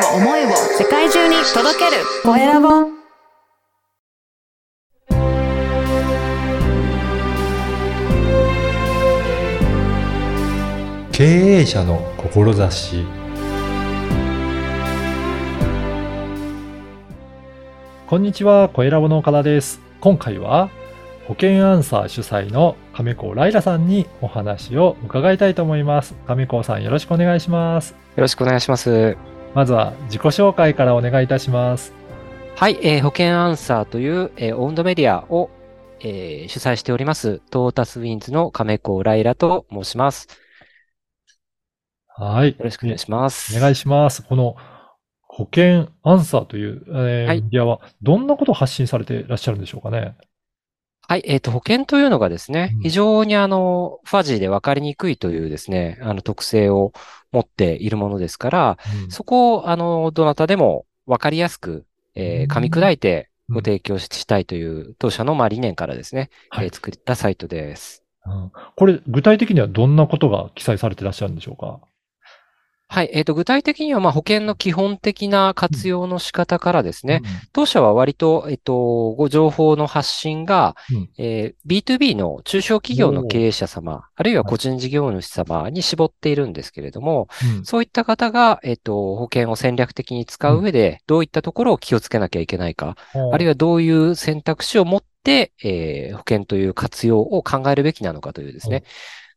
を思いを世界中に届けるコエラボ経営者の志こんにちは、コエラボの岡田です。今回は保険アンサー主催の亀子ライラさんにお話を伺いたいと思います。亀子さんよろしくお願いします。よろしくお願いします。まずは自己紹介からお願いいたします。はい、えー保険アンサーという、えーオウンドメディアを、えー主催しております、トータスウィンズの亀子ライラと申します。はい。よろしくお願いします。お願いします。この保険アンサーという、えーはいメディアはどんなことを発信されていらっしゃるんでしょうかね？はい、えっ、と、保険というのがですね、うん。非常にあの、ファジーで分かりにくいというですね、あの特性を持っているものですから、うん。そこを、あの、どなたでも分かりやすく、えー噛み砕いてうん。ご提供したいという当社のまあ理念からですね、はい。えー作ったサイトです。うん。これ、具体的にはどんなことが記載されていらっしゃるんでしょうか？はい。えっ、と、具体的には、まあ、保険の基本的な活用の仕方からですね、当社は割と、えっと、ご情報の発信が、うん。えー B2B の中小企業の経営者様、あるいは個人事業主様に絞っているんですけれども、そういった方が、えっと、保険を戦略的に使う上で、どういったところを気をつけなきゃいけないか、あるいはどういう選択肢を持って、えー保険という活用を考えるべきなのかというですね、うん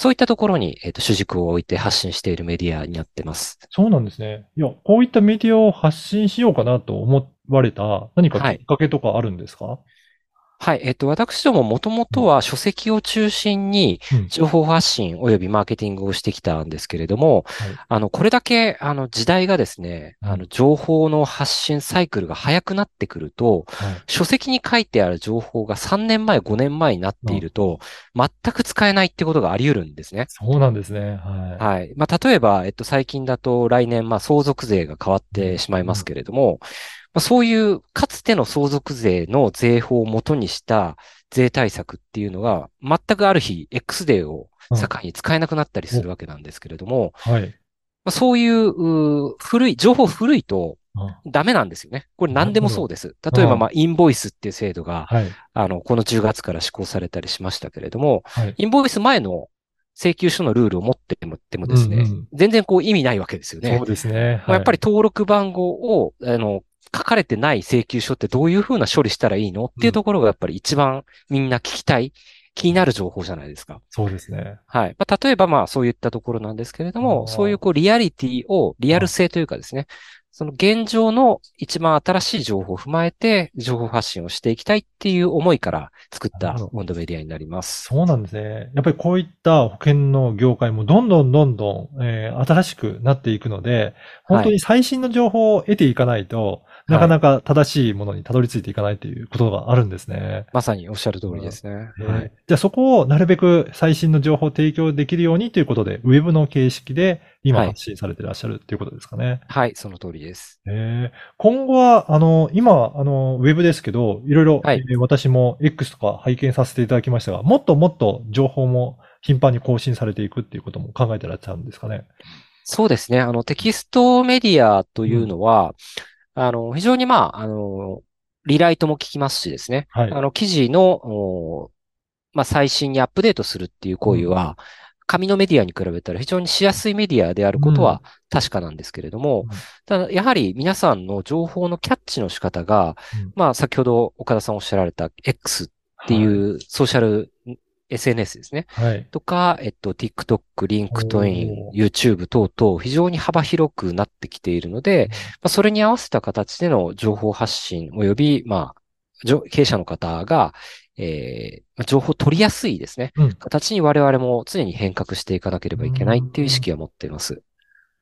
そういったところに、えっと、主軸を置いて発信しているメディアになってます。そうなんですね。いや、こういったメディアを発信しようかなと思われた何かきっかけとかあるんですか、はい。えっと、私どももともとは書籍を中心にうん情報発信及びマーケティングをしてきたんですけれども、はいあの、これだけ、あの、時代がですね、うんあの、情報の発信サイクルが早くなってくると、はい書籍に書いてある情報が3年前、5年前になっていると、全く使えないってことがあり得るんですね。そうなんですね。はい。はい。まあ、例えば、えっと、最近だと来年、まあ、相続税が変わってしまいますけれども、まあ、そういう、かつての相続税の税法を元にした税対策っていうのが、全くある日、X デーを境に使えなくなったりするわけなんですけれども、はい。まあ、そういう、古い、情報古いとうんダメなんですよね。これ何でもそうです。例えば、うんまあ、インボイスっていう制度が、はい。あの、この10月から施行されたりしましたけれども、はい。インボイス前の請求書のルールを持っててもですね、うんうん全然こう意味ないわけですよね。そうですね。まあやっぱりり、登録番号を、あの、書かれてない請求書ってどういうふうな処理したらいいのっていうところがやっぱり一番みんな聞きたい、気になる情報じゃないですか。そうですね。はい。まあ、例えばまあそういったところなんですけれども、そういうこうリアリティを、リアル性というかですね、その現状の一番新しい情報を踏まえて情報発信をしていきたいっていう思いから作ったなるほど温度メディアになります。そうなんですね。やっぱりこういった保険の業界もどんどんどんどん、えー新しくなっていくので、本当に最新の情報を得ていかないと、なかなか正しいものにたどり着いていかないということがあるんですね。まさにおっしゃる通りですね。えーはい。じゃあそこをなるべく最新の情報を提供できるようにということで、ウェブの形式で今はい発信されていらっしゃるということですかね。はい、その通りです。えー今後は、あの、今、あの、ウェブですけど、いろいろ、はいえー私も X とか拝見させていただきましたが、もっともっと情報も頻繁に更新されていくっていうことも考えてらっしゃるんですかね。そうですね。あの、テキストメディアというのは、あの、非常にまあ、あの、リライトも聞きますしですね。はい。あの、記事の、おまあ、最新にアップデートするっていう行為は、紙のメディアに比べたら非常にしやすいメディアであることは確かなんですけれども、うん。ただ、やはり皆さんの情報のキャッチの仕方が、うん。まあ、先ほど岡田さんおっしゃられた X っていうソーシャル SNS ですね。はい。はい。とか、えっと、TikTok、LinkedIn お、YouTube 等々、非常に幅広くなってきているので、まあ、それに合わせた形での情報発信及び、まあ、経営者の方が、えーまあ情報を取りやすいですね。うん形に我々も常に変革していかなければいけないっていう意識は持っています。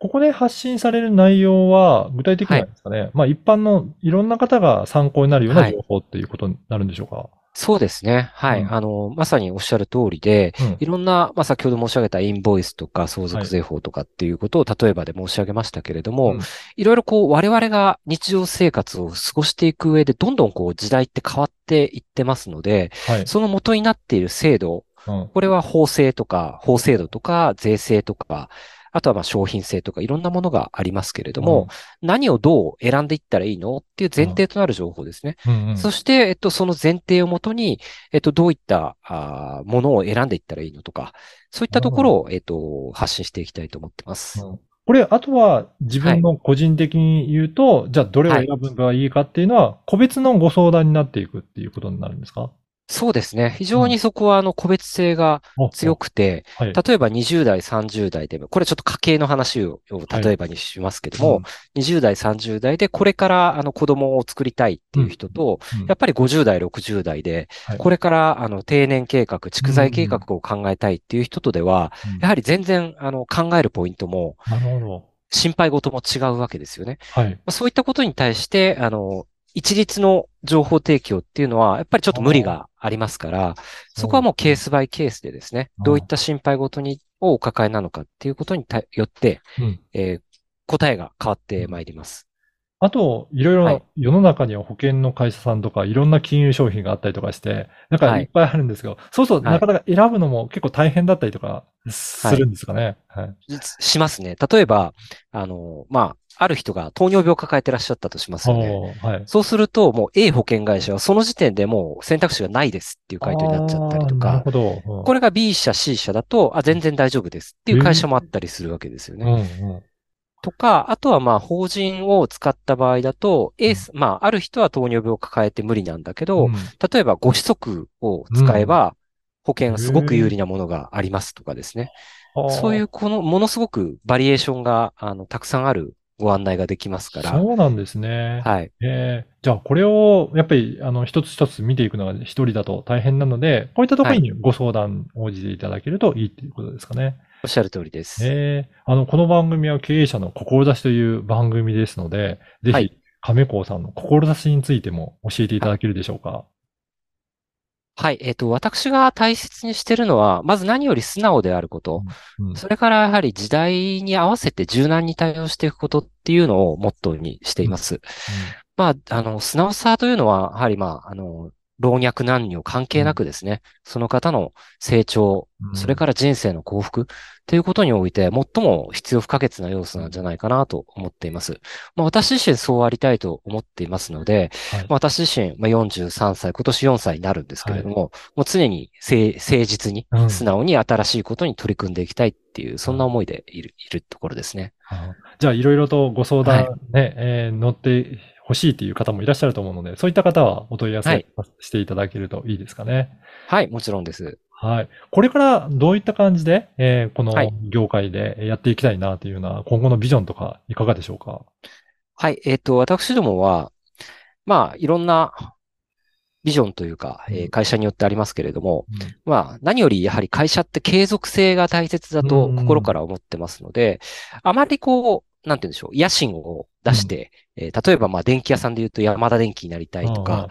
ここで発信される内容は、具体的にはですかね、まあ一般のいろんな方が参考になるようなはい情報っていうことになるんでしょうか？そうですね。はい。うんあの、まさにおっしゃる通りで、うんいろんな、まあ、先ほど申し上げたインボイスとか相続税法とかっていうことを例えばで申し上げましたけれども、うんいろいろこう我々が日常生活を過ごしていく上でどんどんこう時代って変わっていってますので、はい。その元になっている制度、うんこれは法制とか法制度とか税制とか、あとはまあ商品性とかいろんなものがありますけれども、何をどう選んでいったらいいのっていう前提となる情報ですね。うんうん。そして、えっと、その前提をもとに、えっと、どういったあーものを選んでいったらいいのとか、そういったところを、えっと、発信していきたいと思ってます。うん。これ、あとは自分の個人的に言うと、じゃあどれを選ぶのがいいかっていうのは、個別のご相談になっていくっていうことになるんですか？そうですね。非常にそこは、あの、個別性が強く。くて、はい。例えば20代、30代でも、これちょっと家計の話を例えばにしますけども、20代、30代でこれからあの子供を作りたいっていう人と、うんやっぱり50代、60代で、はいこれからあの定年計画、蓄財計画を考えたいっていう人とでは、うんやはり全然あの考えるポイントも。心配事も違うわけですよね。そういったことに対して、あの、一律の情報提供っていうのは、やっぱりちょっと無理がありますから、そこはもうケースバイケースでですね、うん。どういった心配事に、をお抱えなのかっていうことにたよって、うん。えー答えが変わってまいります。あと、いろいはいろ世の中には保険の会社さんとかいろんな金融商品があったりとかして、なんかはいいっぱいあるんですけど、そうするとはいなかなか選ぶのも結構大変だったりとかするんですかね。はい。しますね。例えば、あの、まあ、ある人が糖尿病を抱えてらっしゃったとしますよね。おーはい。そうすると、もう A 保険会社はその時点でもう選択肢がないですっていう回答になっちゃったりとか、なるほど。うんこれが B 社、C 社だと、あ、全然大丈夫ですっていう会社もあったりするわけですよね。うんうんとか、あとはまあ法人を使った場合だと、エース、まあある人は糖尿病を抱えて無理なんだけど、うん例えばご子息を使えば、保険がすごく有利なものがありますとかですね。そういうこのものすごくバリエーションがあのたくさんあるご案内ができますから。そうなんですね。はい。えーじゃあ、これを、やっぱり、あの、一つ一つ見ていくのが一人だと大変なので、こういったところにご相談応じていただけるといいっていうことですかね。おっしゃる通りです。ええあの、この番組は経営者の志という番組ですので、ぜひはい、亀甲さんの志についても教えていただけるでしょうか？はい。えっ、と、私が大切にしてるのは、まず何より素直であること。うんそれからやはり時代に合わせて柔軟に対応していくことっていうのをモットーにしています。まあ、あの、素直さというのは、やはりまあ、あの、老若男女関係なくですね、その方の成長、うん。それから人生の幸福ということにおいて、最も必要不可欠な要素なんじゃないかなと思っています。まあ、私自身そうありたいと思っていますので、はい。まあ、私自身、まあ、43歳、今年4歳になるんですけれども、もう常に誠誠実にうん、素直に新しいことに取り組んでいきたいっていう、そんな思いでいる、いるところですね。あじゃあ、いろいろとご相談はね、えー乗ってほしいという方もいらっしゃると思うので、そういった方はお問い合わはいせしていただけるといいですかね。はい、もちろんです。はい。これからどういった感じで、えーこのはい業界でやっていきたいなというような今後のビジョンとかいかがでしょうか？はい、えっ、と、私どもは、まあ、いろんなビジョンというか、えーうん会社によってありますけれども、まあ、何よりやはり会社って継続性が大切だとうん心から思ってますので、あまりこう、なんて言うんでしょう、野心を出して、えー例えばまあ電気屋さんで言うと山田電機になりたいとか、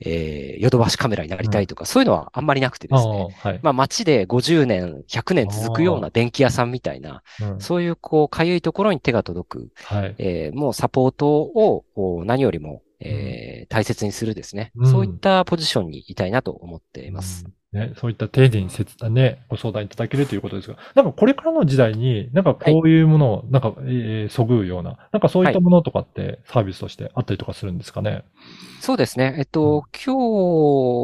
えーヨドバシカメラになりたいとか、そういうのはあんまりなくてですね。はい。まあ街で50年、100年続くような電気屋さんみたいな、うん。そういうこう、かゆいところに手が届く、はい。えーもうサポートを何よりも、えー大切にするですね、うん。そういったポジションにいたいなと思っています。うんね、そういった丁寧にせつね、ご相談いただけるということですが、なんかこれからの時代に、なんかこういうものを、なんか、えーそぐうような、なんかそういったものとかってサービスとしてあったりとかするんですかね？そうですね。えっと、今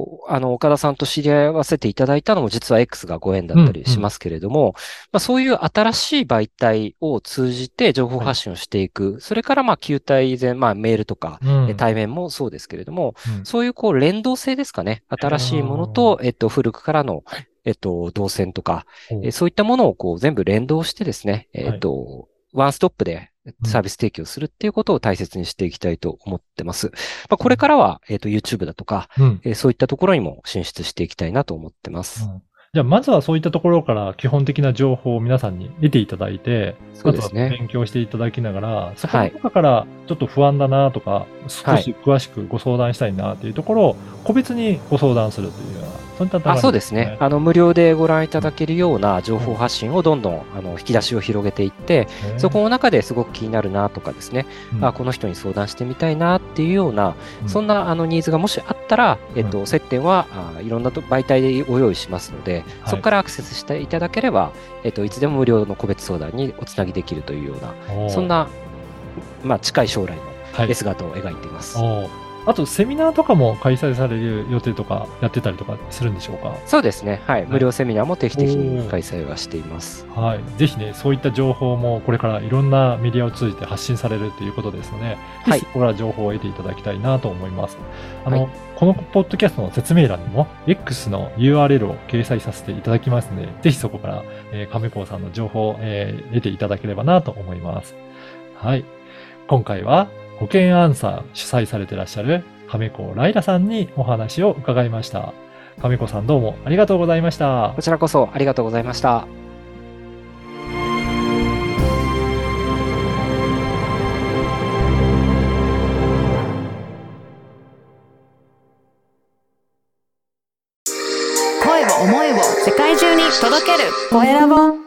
日、あの、岡田さんと知り合わせていただいたのも実は X がご縁だったりしますけれども、まあ、そういう新しい媒体を通じて情報発信をしていく。それから、まあ、球体以前、まあ、メールとか、うんえ対面もそうですけれども、うんそういうこう連動性ですかね。新しいものと、えっと、古くからの、えっと、動線とか、えーそういったものをこう全部連動してですね、えっと、ワンストップでサービス提供するっていうことを大切にしていきたいと思ってます。まあ、これからは、えっと、YouTube だとか、うん。えーそういったところにも進出していきたいなと思ってます。うん。じゃあ、まずはそういったところから基本的な情報を皆さんに得ていただいて、そうですね。勉強していただきながら、そこの中からちょっと不安だなとか、少し詳しくご相談したいなっていうところを個別にご相談するというようなあそうですね。あの、無料でご覧いただけるような情報発信をどんどん、あの、引き出しを広げていって、そこの中ですごく気になるなとかですね、うん。あこの人に相談してみたいなっていうような、うん。そんなあのニーズがもしあったら、えっと、接点はあいろんなと媒体でご用意しますので、はい。そこからアクセスしていただければ、えっと、いつでも無料の個別相談におつなぎできるというような、そんな、まあ、近い将来のはい。レスガートを描いています。あと、セミナーとかも開催される予定とかやってたりとかするんでしょうか？そうですね。はい。無料セミナーも定期的おにー開催はしています。はい。ぜひね、そういった情報もこれからいろんなメディアを通じて発信されるということですので、はいぜひそこから情報を得ていただきたいなと思います。あの、はいこのポッドキャストの説明欄にも X の URL を掲載させていただきますので、ぜひそこから、えー、亀子さんの情報を、えー得ていただければなと思います。はい。今回は保険アンサー主催されていらっしゃる亀子ライラさんにお話を伺いました。亀子さんどうもありがとうございましたこ。ちらこそありがとうございました。声を思いを世界中に届けるコエラボ